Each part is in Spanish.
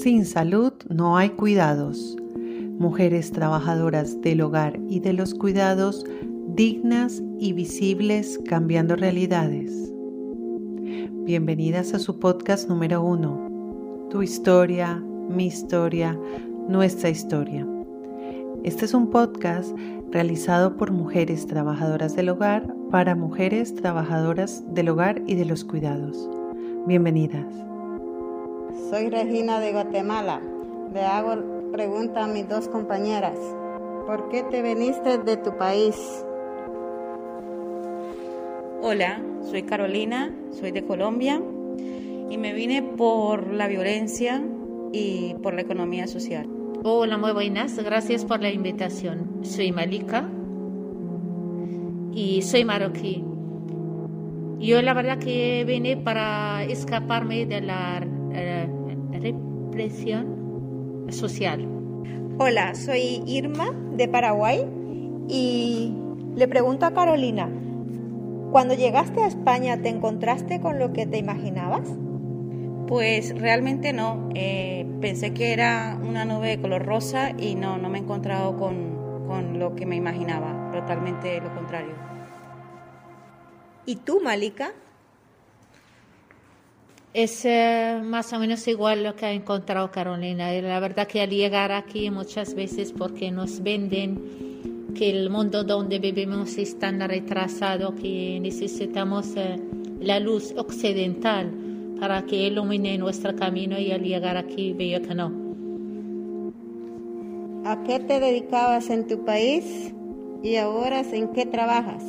Sin salud no hay cuidados. Mujeres trabajadoras del hogar y de los cuidados dignas y visibles cambiando realidades. Bienvenidas a su podcast número uno, Tu historia, mi historia, nuestra historia. Este es un podcast realizado por mujeres trabajadoras del hogar para mujeres trabajadoras del hogar y de los cuidados. Bienvenidas. Soy Regina de Guatemala. Le hago pregunta a mis dos compañeras. ¿Por qué te viniste de tu país? Hola, soy Carolina, soy de Colombia y me vine por la violencia y por la economía social. Hola, muy buenas, gracias por la invitación. Soy Malika y soy marroquí. Yo la verdad que vine para escaparme de la represión social. Hola, soy Irma de Paraguay y le pregunto a Carolina, cuando llegaste a España, ¿te encontraste con lo que te imaginabas? Pues realmente no. Eh, pensé que era una nube de color rosa y no, no me he encontrado con, con lo que me imaginaba. Totalmente lo contrario. ¿Y tú, Malika? Es más o menos igual lo que ha encontrado Carolina. La verdad que al llegar aquí muchas veces porque nos venden que el mundo donde vivimos es tan retrasado que necesitamos eh, la luz occidental para que ilumine nuestro camino y al llegar aquí veo que no. ¿A qué te dedicabas en tu país y ahora en qué trabajas?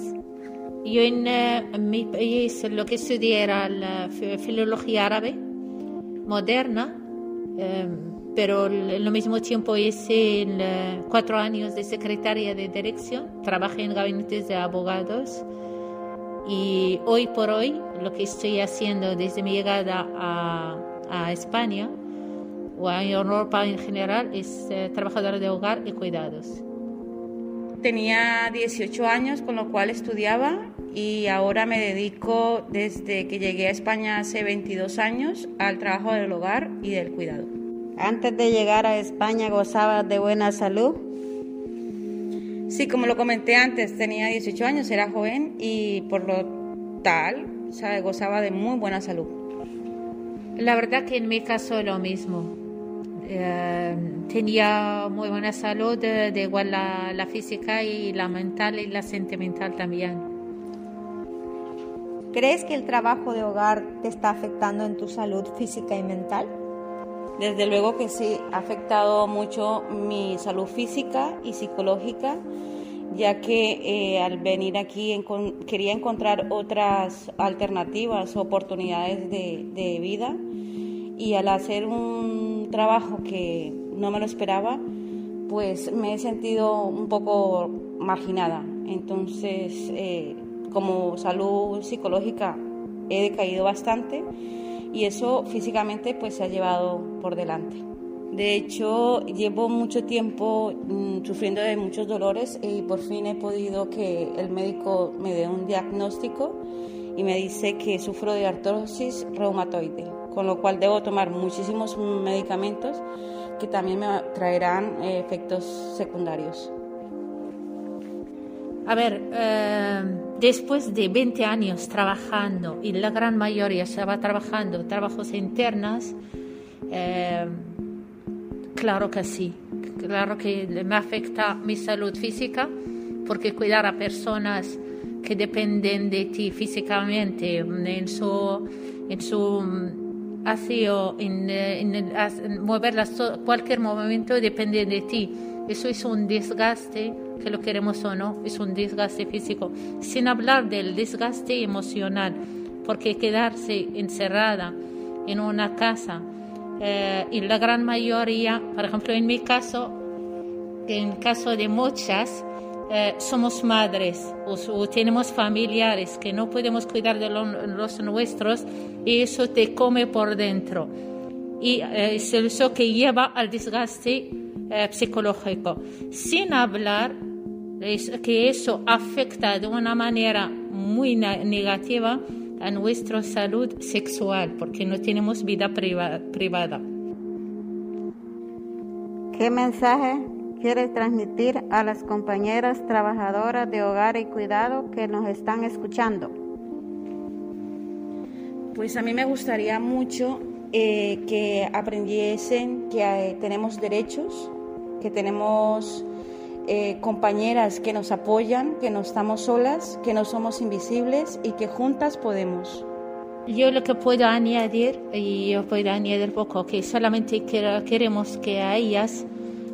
Eh, mi país lo que estudié era la filología árabe moderna, eh, pero al mismo tiempo hice cuatro años de secretaria de dirección, trabajé en gabinetes de abogados y hoy por hoy lo que estoy haciendo desde mi llegada a, a España o a Europa en general es eh, trabajadora de hogar y cuidados. Tenía 18 años, con lo cual estudiaba y ahora me dedico desde que llegué a España hace 22 años al trabajo del hogar y del cuidado. Antes de llegar a España gozabas de buena salud. Sí, como lo comenté antes, tenía 18 años, era joven y por lo tal gozaba de muy buena salud. La verdad que en mi caso lo mismo. Eh, tenía muy buena salud, de, igual la, la, física y la mental y la sentimental también. ¿Crees que el trabajo de hogar te está afectando en tu salud física y mental? Desde luego que sí, ha afectado mucho mi salud física y psicológica, ya que eh, al venir aquí quería encontrar otras alternativas, oportunidades de, de vida y al hacer un trabajo que no me lo esperaba, pues me he sentido un poco marginada. Entonces, eh, como salud psicológica he decaído bastante y eso físicamente pues se ha llevado por delante. De hecho, llevo mucho tiempo mm, sufriendo de muchos dolores y por fin he podido que el médico me dé un diagnóstico y me dice que sufro de artrosis reumatoide, con lo cual debo tomar muchísimos medicamentos que también me traerán eh, efectos secundarios. A ver, eh, después de 20 años trabajando, y la gran mayoría estaba trabajando trabajos internos, eh, claro que sí, claro que me afecta mi salud física, porque cuidar a personas que dependen de ti físicamente, en su, en su hacia en, en, moverlas cualquier momento depende de ti. Eso es un desgaste, que lo queremos o no, es un desgaste físico. Sin hablar del desgaste emocional, porque quedarse encerrada en una casa eh, y la gran mayoría, por ejemplo en mi caso, en caso de muchas, eh, somos madres o, tenemos familiares que no podemos cuidar de los nuestros y eso te come por dentro. Y eh, es eso que lleva al desgaste eh, psicológico. Sin hablar que eso afecta de una manera muy negativa a nuestra salud sexual porque no tenemos vida privada. ¿Qué mensaje quieres transmitir a las compañeras trabajadoras de hogar y cuidado que nos están escuchando? Pues a mí me gustaría mucho eh, que aprendiesen que eh, tenemos derechos, que tenemos eh, compañeras que nos apoyan, que no estamos solas, que no somos invisibles y que juntas podemos. Yo lo que puedo añadir, y yo puedo añadir poco, que solamente queremos que a ellas,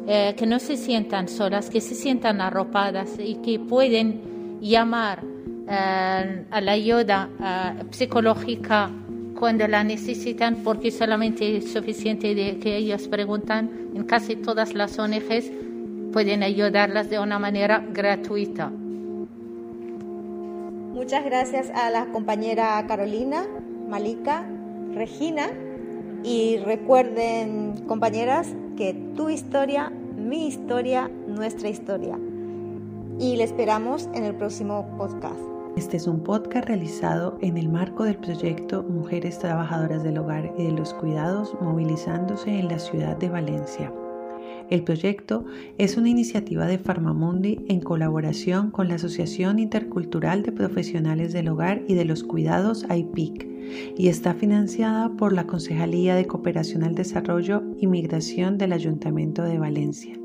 que no se sientan solas, que se sientan arropadas y que pueden llamar a la ayuda psicológica cuando la necesitan, porque solamente es suficiente de que ellos preguntan. En casi todas las ONGs pueden ayudarlas de una manera gratuita. Muchas gracias a la compañera Carolina, Malika, Regina y recuerden compañeras tu historia, mi historia, nuestra historia. Y le esperamos en el próximo podcast. Este es un podcast realizado en el marco del proyecto Mujeres Trabajadoras del Hogar y de los Cuidados movilizándose en la ciudad de Valencia. El proyecto es una iniciativa de Farmamundi en colaboración con la Asociación Intercultural de Profesionales del Hogar y de los Cuidados AIPIC y está financiada por la Concejalía de Cooperación al Desarrollo y Migración del Ayuntamiento de Valencia.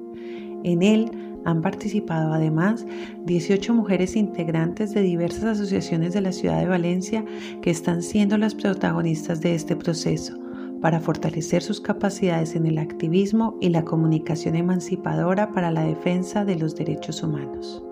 En él han participado además 18 mujeres integrantes de diversas asociaciones de la ciudad de Valencia que están siendo las protagonistas de este proceso para fortalecer sus capacidades en el activismo y la comunicación emancipadora para la defensa de los derechos humanos.